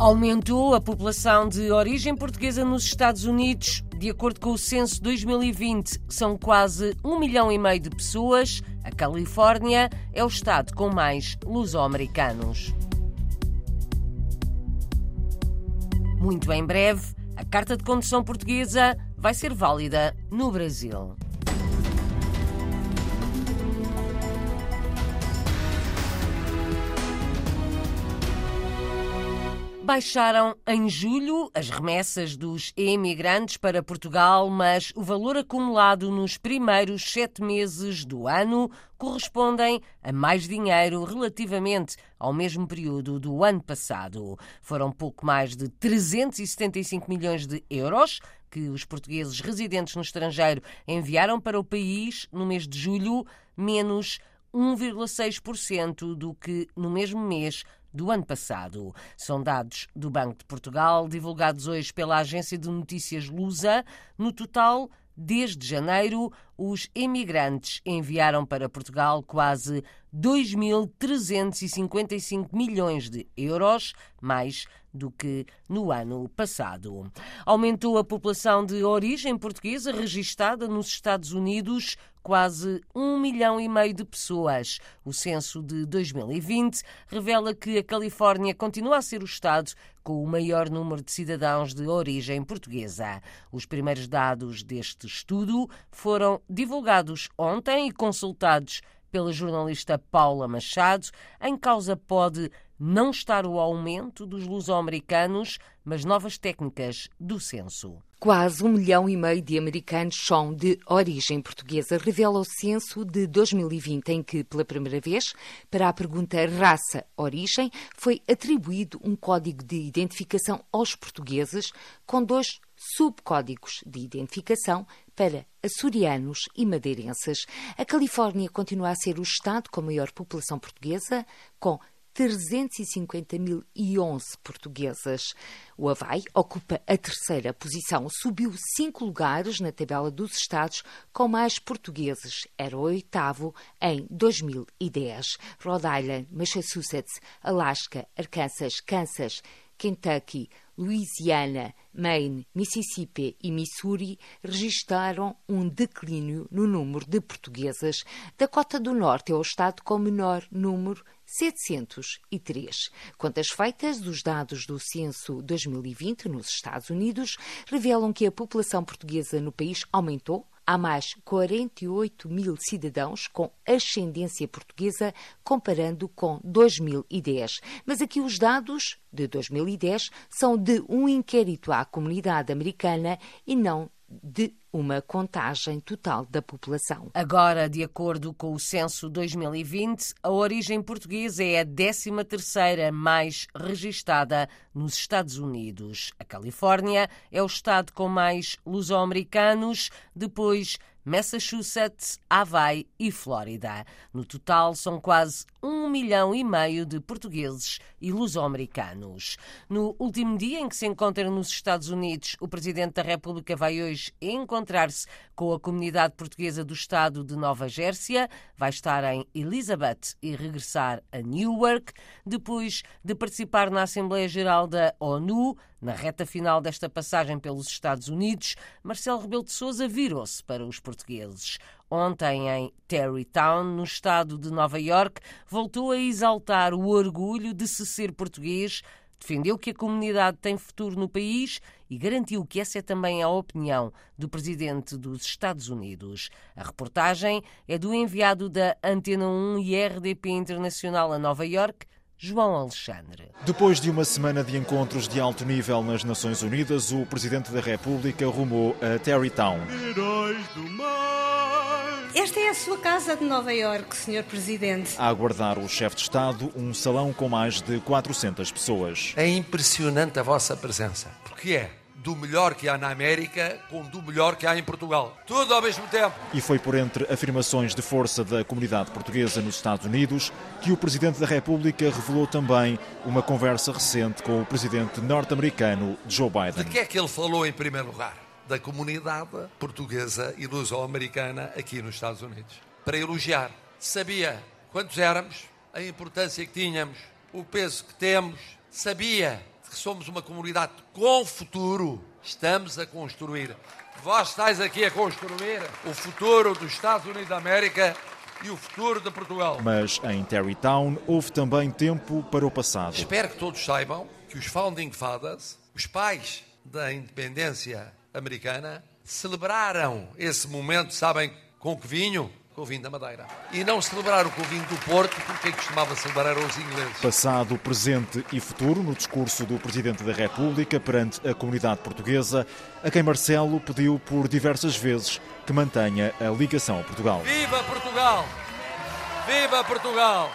Aumentou a população de origem portuguesa nos Estados Unidos. De acordo com o censo 2020, são quase um milhão e meio de pessoas. A Califórnia é o estado com mais luso-americanos. Muito em breve, a carta de condução portuguesa vai ser válida no Brasil. Baixaram em julho as remessas dos emigrantes para Portugal, mas o valor acumulado nos primeiros sete meses do ano correspondem a mais dinheiro relativamente ao mesmo período do ano passado. Foram pouco mais de 375 milhões de euros que os portugueses residentes no estrangeiro enviaram para o país no mês de julho, menos 1,6% do que no mesmo mês do ano passado. São dados do Banco de Portugal, divulgados hoje pela agência de notícias Lusa. No total, desde janeiro, os emigrantes enviaram para Portugal quase 2.355 milhões de euros, mais do que no ano passado. Aumentou a população de origem portuguesa registada nos Estados Unidos quase um milhão e meio de pessoas. O censo de 2020 revela que a Califórnia continua a ser o estado com o maior número de cidadãos de origem portuguesa. Os primeiros dados deste estudo foram divulgados ontem e consultados pela jornalista Paula Machado. Em causa pode não estar o aumento dos luso-americanos, mas novas técnicas do censo. Quase um milhão e meio de americanos são de origem portuguesa, revela o censo de 2020, em que, pela primeira vez, para a pergunta raça-origem, foi atribuído um código de identificação aos portugueses com dois subcódigos de identificação para açorianos e madeirenses. A Califórnia continua a ser o estado com maior população portuguesa, com 350.011 portuguesas. O Havaí ocupa a terceira posição, subiu cinco lugares na tabela dos estados com mais portugueses. Era o oitavo em 2010. Rhode Island, Massachusetts, Alaska, Arkansas, Kansas, Kentucky, Louisiana, Maine, Mississippi e Missouri registraram um declínio no número de portuguesas. Dakota do Norte é o estado com menor número 703. Quantas feitas, os dados do censo 2020 nos Estados Unidos revelam que a população portuguesa no país aumentou há mais 48 mil cidadãos com ascendência portuguesa, comparando com 2010. Mas aqui os dados de 2010 são de um inquérito à comunidade americana e não de uma contagem total da população. Agora, de acordo com o censo 2020, a origem portuguesa é a 13ª mais registada nos Estados Unidos. A Califórnia é o estado com mais luso-americanos, depois Massachusetts, Hawaii e Flórida. No total, são quase um milhão e meio de portugueses e luso-americanos. No último dia em que se encontra nos Estados Unidos, o Presidente da República vai hoje encontrar-se com a comunidade portuguesa do estado de Nova Gércia. Vai estar em Elizabeth e regressar a Newark, depois de participar na Assembleia Geral da ONU. Na reta final desta passagem pelos Estados Unidos, Marcelo Rebelo de Sousa virou-se para os portugueses. Ontem, em Terrytown, no estado de Nova York, voltou a exaltar o orgulho de se ser português, defendeu que a comunidade tem futuro no país e garantiu que essa é também a opinião do presidente dos Estados Unidos. A reportagem é do enviado da Antena 1 e RDP Internacional a Nova York, João Alexandre. Depois de uma semana de encontros de alto nível nas Nações Unidas, o Presidente da República rumou a Terrytown. Esta é a sua casa de Nova York, Sr. Presidente. A aguardar o chefe de Estado, um salão com mais de 400 pessoas. É impressionante a vossa presença. Porque é do melhor que há na América com do melhor que há em Portugal. Tudo ao mesmo tempo. E foi por entre afirmações de força da comunidade portuguesa nos Estados Unidos que o Presidente da República revelou também uma conversa recente com o Presidente norte-americano Joe Biden. De que é que ele falou em primeiro lugar? Da comunidade portuguesa e luso-americana aqui nos Estados Unidos. Para elogiar. Sabia quantos éramos, a importância que tínhamos, o peso que temos. Sabia que somos uma comunidade com futuro. Estamos a construir. Vós estáis aqui a construir o futuro dos Estados Unidos da América e o futuro de Portugal. Mas em Terrytown houve também tempo para o passado. Espero que todos saibam que os Founding Fathers, os pais da independência americana, celebraram esse momento, sabem com que vinho? Com o vinho da Madeira. E não celebraram com o vinho do Porto, porque costumava celebrar os ingleses. Passado, presente e futuro, no discurso do Presidente da República perante a comunidade portuguesa, a quem Marcelo pediu por diversas vezes que mantenha a ligação a Portugal. Viva Portugal! Viva Portugal!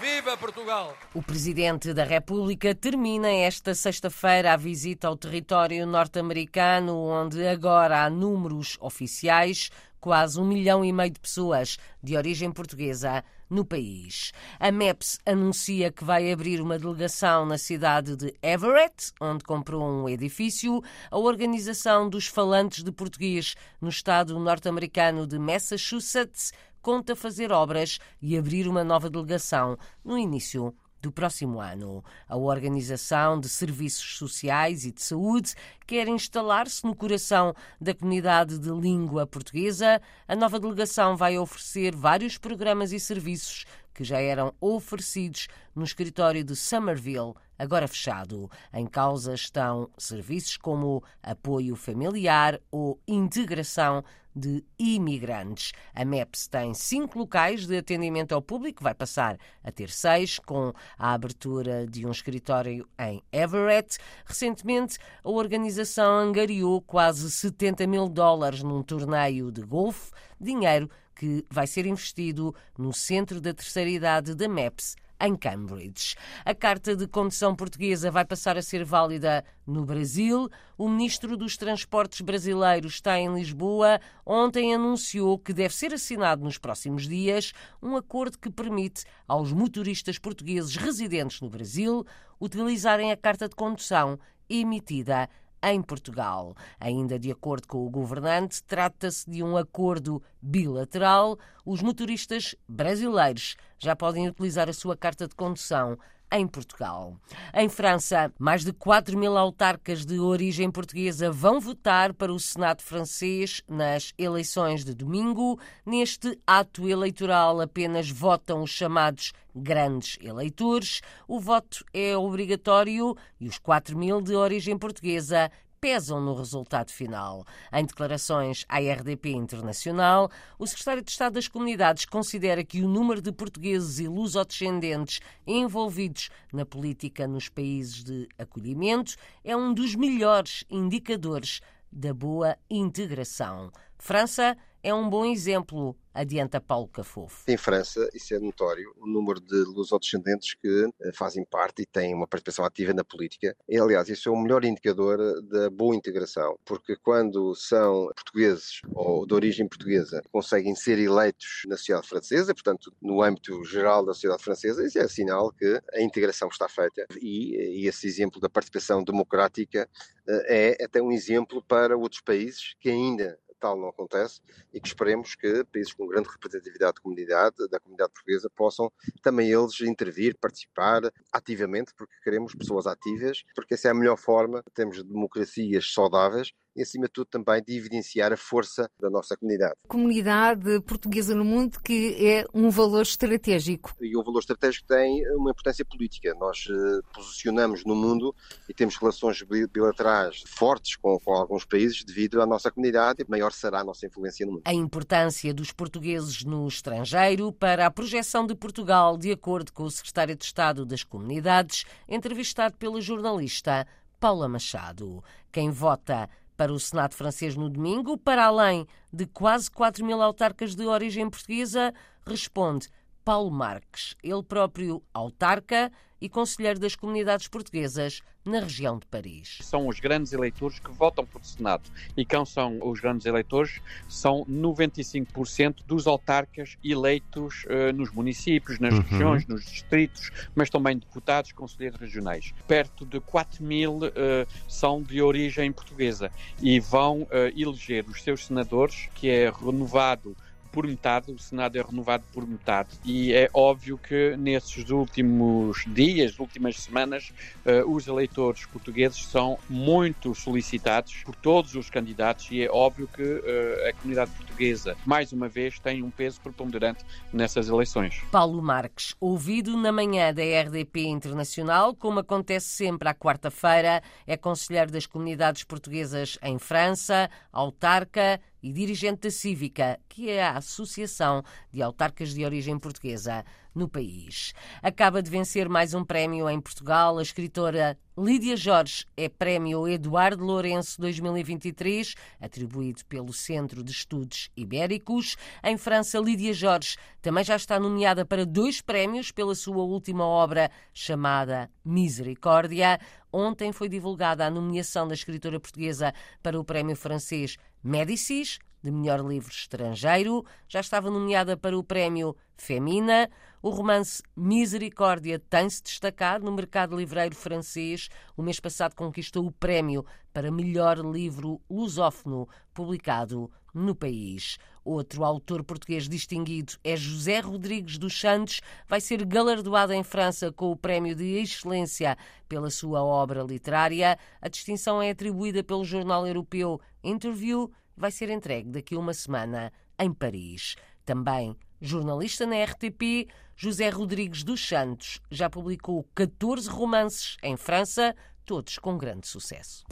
Viva Portugal! O Presidente da República termina esta sexta-feira a visita ao território norte-americano, onde agora há números oficiais quase um milhão e meio de pessoas de origem portuguesa no país. A MEPS anuncia que vai abrir uma delegação na cidade de Everett, onde comprou um edifício. A Organização dos Falantes de Português no estado norte-americano de Massachusetts conta fazer obras e abrir uma nova delegação no início do próximo ano. A Organização de Serviços Sociais e de Saúde quer instalar-se no coração da comunidade de língua portuguesa. A nova delegação vai oferecer vários programas e serviços que já eram oferecidos no escritório de Somerville, agora fechado. Em causa estão serviços como apoio familiar ou integração de imigrantes. A MEPS tem cinco locais de atendimento ao público, vai passar a ter seis, com a abertura de um escritório em Everett. Recentemente, a organização angariou quase 70 mil dólares num torneio de golfe, dinheiro que vai ser investido no Centro da Terceira Idade da MEPS em Cambridge. A carta de condução portuguesa vai passar a ser válida no Brasil. O ministro dos Transportes brasileiro está em Lisboa. Ontem anunciou que deve ser assinado nos próximos dias um acordo que permite aos motoristas portugueses residentes no Brasil utilizarem a carta de condução emitida em Portugal. Ainda de acordo com o governante, trata-se de um acordo bilateral. Os motoristas brasileiros já podem utilizar a sua carta de condução em Portugal. Em França, mais de 4 mil autarcas de origem portuguesa vão votar para o Senado francês nas eleições de domingo. Neste ato eleitoral apenas votam os chamados grandes eleitores. O voto é obrigatório e os 4 mil de origem portuguesa pesam no resultado final. Em declarações à RDP Internacional, o secretário de Estado das Comunidades considera que o número de portugueses e lusodescendentes envolvidos na política nos países de acolhimento é um dos melhores indicadores da boa integração. França é um bom exemplo, adianta Paulo Cafofo. Em França, isso é notório, o número de lusodescendentes que eh, fazem parte e têm uma participação ativa na política. E, aliás, isso é o melhor indicador da boa integração, porque quando são portugueses ou de origem portuguesa conseguem ser eleitos na sociedade francesa, portanto, no âmbito geral da sociedade francesa, isso é sinal que a integração está feita. E, e esse exemplo da participação democrática eh, é até um exemplo para outros países que ainda tal não acontece e que esperemos que países com grande representatividade da comunidade, da comunidade portuguesa, possam também eles intervir, participar ativamente, porque queremos pessoas ativas, porque essa é a melhor forma, temos democracias saudáveis e, acima de tudo, também de evidenciar a força da nossa comunidade. Comunidade portuguesa no mundo que é um valor estratégico. E o valor estratégico tem uma importância política. Nós uh, posicionamos no mundo e temos relações bilaterais fortes com, com alguns países devido à nossa comunidade e maior será a nossa influência no mundo. A importância dos portugueses no estrangeiro para a projeção de Portugal, de acordo com o secretário de Estado das Comunidades, entrevistado pela jornalista Paula Machado. Quem vota para o Senado francês no domingo, para além de quase 4 mil autarcas de origem portuguesa, responde Paulo Marques, ele próprio autarca e conselheiro das comunidades portuguesas na região de Paris. São os grandes eleitores que votam por Senado. E quem são os grandes eleitores? São 95% dos autarcas eleitos uh, nos municípios, nas uhum. regiões, nos distritos, mas também deputados, conselheiros regionais. Perto de 4 mil uh, são de origem portuguesa e vão uh, eleger os seus senadores, que é renovado por metade, o Senado é renovado por metade. E é óbvio que nesses últimos dias, últimas semanas, uh, os eleitores portugueses são muito solicitados por todos os candidatos e é óbvio que uh, a comunidade portuguesa, mais uma vez, tem um peso preponderante nessas eleições. Paulo Marques, ouvido na manhã da RDP Internacional, como acontece sempre à quarta-feira, é conselheiro das comunidades portuguesas em França, autarca e dirigente da Cívica, que é a Associação de Autarcas de Origem Portuguesa no país. Acaba de vencer mais um prémio em Portugal. A escritora Lídia Jorge é Prémio Eduardo Lourenço 2023, atribuído pelo Centro de Estudos Ibéricos. Em França, Lídia Jorge também já está nomeada para dois prémios pela sua última obra chamada Misericórdia. Ontem foi divulgada a nomeação da escritora portuguesa para o prémio francês Médicis, de melhor livro estrangeiro. Já estava nomeada para o prémio Femina. O romance Misericórdia tem-se destacado no mercado livreiro francês. O mês passado conquistou o prémio para melhor livro lusófono publicado no país. Outro autor português distinguido é José Rodrigues dos Santos. Vai ser galardoado em França com o Prémio de Excelência pela sua obra literária. A distinção é atribuída pelo jornal europeu Interview. Vai ser entregue daqui a uma semana em Paris. Também jornalista na RTP, José Rodrigues dos Santos já publicou 14 romances em França, todos com grande sucesso.